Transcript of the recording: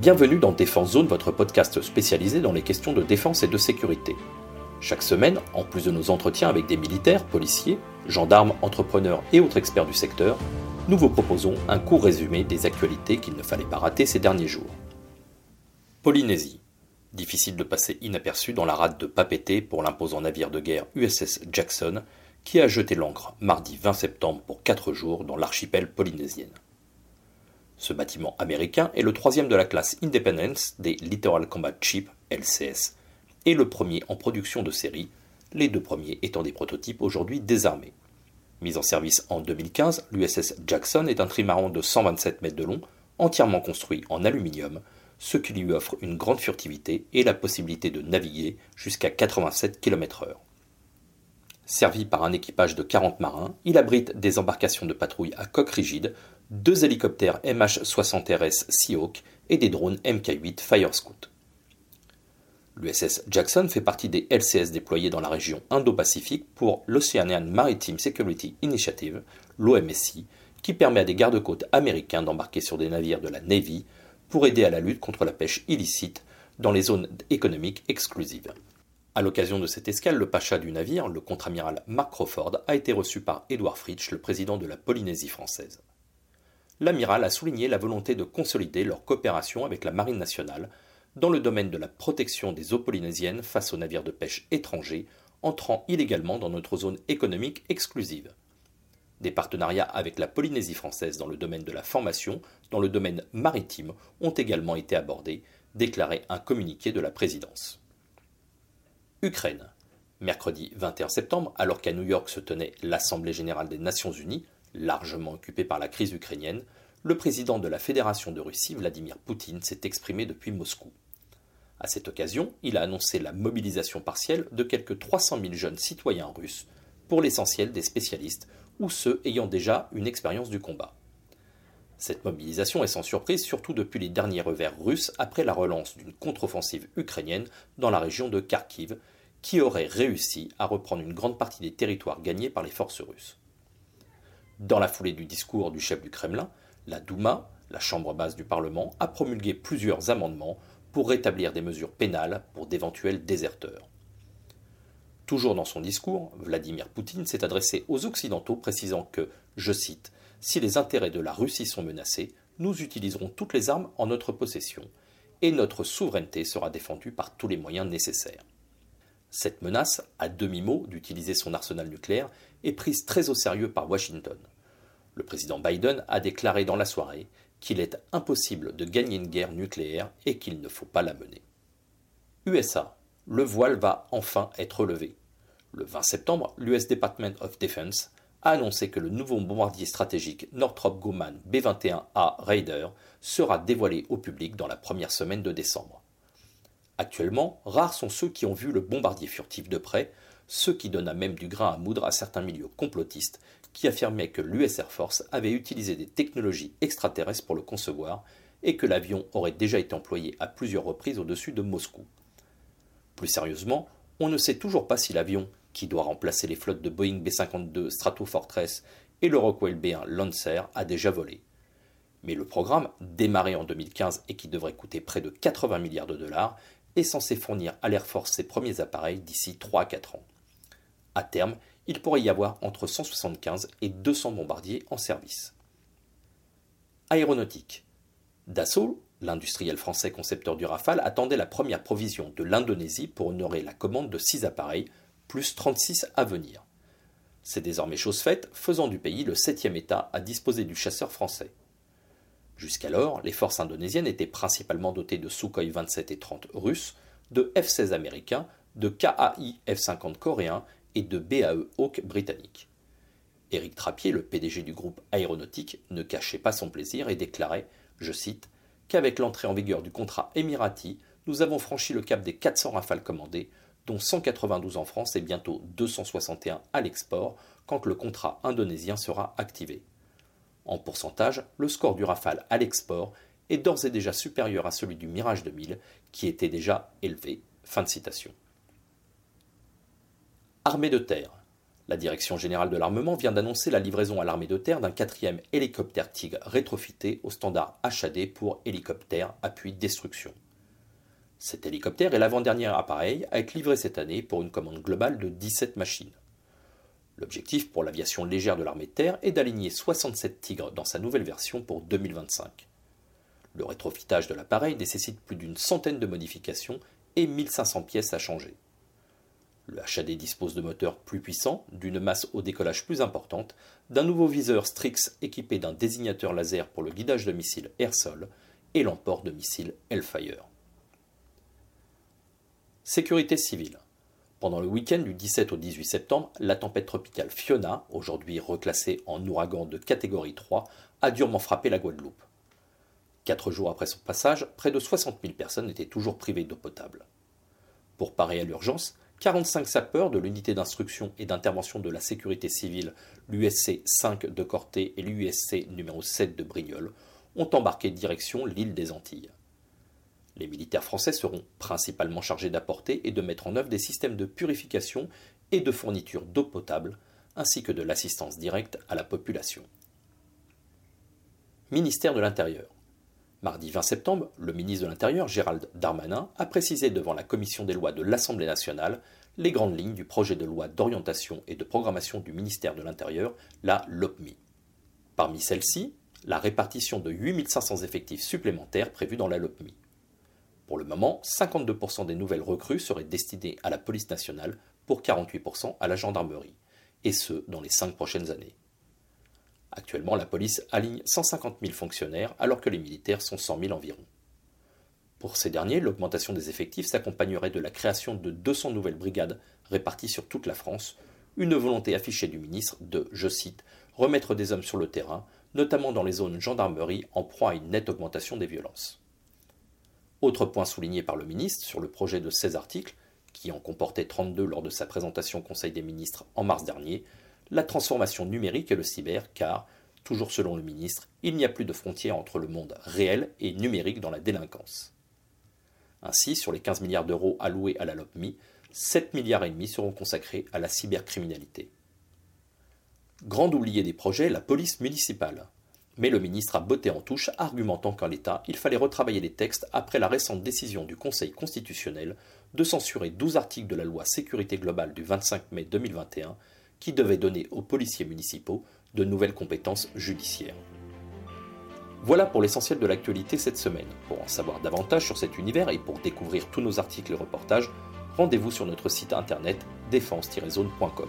Bienvenue dans Défense Zone, votre podcast spécialisé dans les questions de défense et de sécurité. Chaque semaine, en plus de nos entretiens avec des militaires, policiers, gendarmes, entrepreneurs et autres experts du secteur, nous vous proposons un court résumé des actualités qu'il ne fallait pas rater ces derniers jours. Polynésie. Difficile de passer inaperçu dans la rade de Papeete pour l'imposant navire de guerre USS Jackson qui a jeté l'ancre mardi 20 septembre pour 4 jours dans l'archipel polynésienne. Ce bâtiment américain est le troisième de la classe Independence des Littoral Combat Ship, LCS, et le premier en production de série, les deux premiers étant des prototypes aujourd'hui désarmés. Mis en service en 2015, l'USS Jackson est un trimaran de 127 mètres de long, entièrement construit en aluminium, ce qui lui offre une grande furtivité et la possibilité de naviguer jusqu'à 87 km/h. Servi par un équipage de 40 marins, il abrite des embarcations de patrouille à coque rigide deux hélicoptères MH-60RS Seahawk et des drones Mk-8 Fire Scout. L'USS Jackson fait partie des LCS déployés dans la région Indo-Pacifique pour l'Oceanian Maritime Security Initiative, l'OMSI, qui permet à des gardes-côtes américains d'embarquer sur des navires de la Navy pour aider à la lutte contre la pêche illicite dans les zones économiques exclusives. À l'occasion de cette escale, le pacha du navire, le contre-amiral Mark Crawford, a été reçu par Edward Fritsch, le président de la Polynésie française l'amiral a souligné la volonté de consolider leur coopération avec la Marine nationale dans le domaine de la protection des eaux polynésiennes face aux navires de pêche étrangers entrant illégalement dans notre zone économique exclusive. Des partenariats avec la Polynésie française dans le domaine de la formation, dans le domaine maritime, ont également été abordés, déclarait un communiqué de la présidence. Ukraine. Mercredi 21 septembre, alors qu'à New York se tenait l'Assemblée générale des Nations unies, largement occupé par la crise ukrainienne, le président de la Fédération de Russie, Vladimir Poutine, s'est exprimé depuis Moscou. À cette occasion, il a annoncé la mobilisation partielle de quelques 300 000 jeunes citoyens russes, pour l'essentiel des spécialistes ou ceux ayant déjà une expérience du combat. Cette mobilisation est sans surprise, surtout depuis les derniers revers russes après la relance d'une contre-offensive ukrainienne dans la région de Kharkiv, qui aurait réussi à reprendre une grande partie des territoires gagnés par les forces russes. Dans la foulée du discours du chef du Kremlin, la Douma, la chambre basse du Parlement, a promulgué plusieurs amendements pour rétablir des mesures pénales pour d'éventuels déserteurs. Toujours dans son discours, Vladimir Poutine s'est adressé aux Occidentaux précisant que, je cite, Si les intérêts de la Russie sont menacés, nous utiliserons toutes les armes en notre possession, et notre souveraineté sera défendue par tous les moyens nécessaires. Cette menace, à demi-mot d'utiliser son arsenal nucléaire, est prise très au sérieux par Washington. Le président Biden a déclaré dans la soirée qu'il est impossible de gagner une guerre nucléaire et qu'il ne faut pas la mener. USA. Le voile va enfin être levé. Le 20 septembre, l'US Department of Defense a annoncé que le nouveau bombardier stratégique Northrop Grumman B-21A Raider sera dévoilé au public dans la première semaine de décembre. Actuellement, rares sont ceux qui ont vu le bombardier furtif de près, ce qui donna même du grain à moudre à certains milieux complotistes qui affirmaient que l'US Air Force avait utilisé des technologies extraterrestres pour le concevoir et que l'avion aurait déjà été employé à plusieurs reprises au-dessus de Moscou. Plus sérieusement, on ne sait toujours pas si l'avion, qui doit remplacer les flottes de Boeing B-52 Stratofortress et le Rockwell B-1 Lancer, a déjà volé. Mais le programme, démarré en 2015 et qui devrait coûter près de 80 milliards de dollars, est censé fournir à l'Air Force ses premiers appareils d'ici 3 4 ans. À terme, il pourrait y avoir entre 175 et 200 bombardiers en service. Aéronautique. Dassault, l'industriel français concepteur du Rafale, attendait la première provision de l'Indonésie pour honorer la commande de 6 appareils, plus 36 à venir. C'est désormais chose faite, faisant du pays le septième État à disposer du chasseur français. Jusqu'alors, les forces indonésiennes étaient principalement dotées de Sukhoi 27 et 30 russes, de F-16 américains, de KAI F-50 coréens et de BAE Hawk britannique. Éric Trappier, le PDG du groupe aéronautique, ne cachait pas son plaisir et déclarait, je cite, qu'avec l'entrée en vigueur du contrat émirati, nous avons franchi le cap des 400 rafales commandées, dont 192 en France et bientôt 261 à l'export quand le contrat indonésien sera activé. En pourcentage, le score du Rafale à l'export est d'ores et déjà supérieur à celui du Mirage 2000, qui était déjà élevé. Armée de terre. La Direction générale de l'armement vient d'annoncer la livraison à l'armée de terre d'un quatrième hélicoptère Tigre rétrofité au standard HAD pour hélicoptère appui destruction. Cet hélicoptère est l'avant-dernier appareil à être livré cette année pour une commande globale de 17 machines. L'objectif pour l'aviation légère de l'armée de terre est d'aligner 67 Tigres dans sa nouvelle version pour 2025. Le rétrofitage de l'appareil nécessite plus d'une centaine de modifications et 1500 pièces à changer. Le HAD dispose de moteurs plus puissants, d'une masse au décollage plus importante, d'un nouveau viseur Strix équipé d'un désignateur laser pour le guidage de missiles air-sol et l'emport de missiles Hellfire. Sécurité civile. Pendant le week-end du 17 au 18 septembre, la tempête tropicale Fiona, aujourd'hui reclassée en ouragan de catégorie 3, a durement frappé la Guadeloupe. Quatre jours après son passage, près de 60 000 personnes étaient toujours privées d'eau potable. Pour parer à l'urgence, 45 sapeurs de l'unité d'instruction et d'intervention de la sécurité civile, l'USC 5 de Corté et l'USC numéro 7 de Brignoles, ont embarqué direction l'île des Antilles. Les militaires français seront principalement chargés d'apporter et de mettre en œuvre des systèmes de purification et de fourniture d'eau potable, ainsi que de l'assistance directe à la population. Ministère de l'Intérieur. Mardi 20 septembre, le ministre de l'Intérieur, Gérald Darmanin, a précisé devant la commission des lois de l'Assemblée nationale les grandes lignes du projet de loi d'orientation et de programmation du ministère de l'Intérieur, la LOPMI. Parmi celles-ci, la répartition de 8500 effectifs supplémentaires prévus dans la LOPMI. Pour le moment, 52% des nouvelles recrues seraient destinées à la police nationale pour 48% à la gendarmerie, et ce, dans les cinq prochaines années. Actuellement, la police aligne 150 000 fonctionnaires alors que les militaires sont 100 000 environ. Pour ces derniers, l'augmentation des effectifs s'accompagnerait de la création de 200 nouvelles brigades réparties sur toute la France, une volonté affichée du ministre de, je cite, remettre des hommes sur le terrain, notamment dans les zones gendarmerie en proie à une nette augmentation des violences. Autre point souligné par le ministre sur le projet de 16 articles, qui en comportait 32 lors de sa présentation au Conseil des ministres en mars dernier, la transformation numérique et le cyber, car, toujours selon le ministre, il n'y a plus de frontière entre le monde réel et numérique dans la délinquance. Ainsi, sur les 15 milliards d'euros alloués à la LOPMI, 7 milliards et demi seront consacrés à la cybercriminalité. Grand oublié des projets, la police municipale. Mais le ministre a botté en touche, argumentant qu'en l'état, il fallait retravailler les textes après la récente décision du Conseil constitutionnel de censurer 12 articles de la loi sécurité globale du 25 mai 2021 qui devait donner aux policiers municipaux de nouvelles compétences judiciaires. Voilà pour l'essentiel de l'actualité cette semaine. Pour en savoir davantage sur cet univers et pour découvrir tous nos articles et reportages, rendez-vous sur notre site internet défense-zone.com.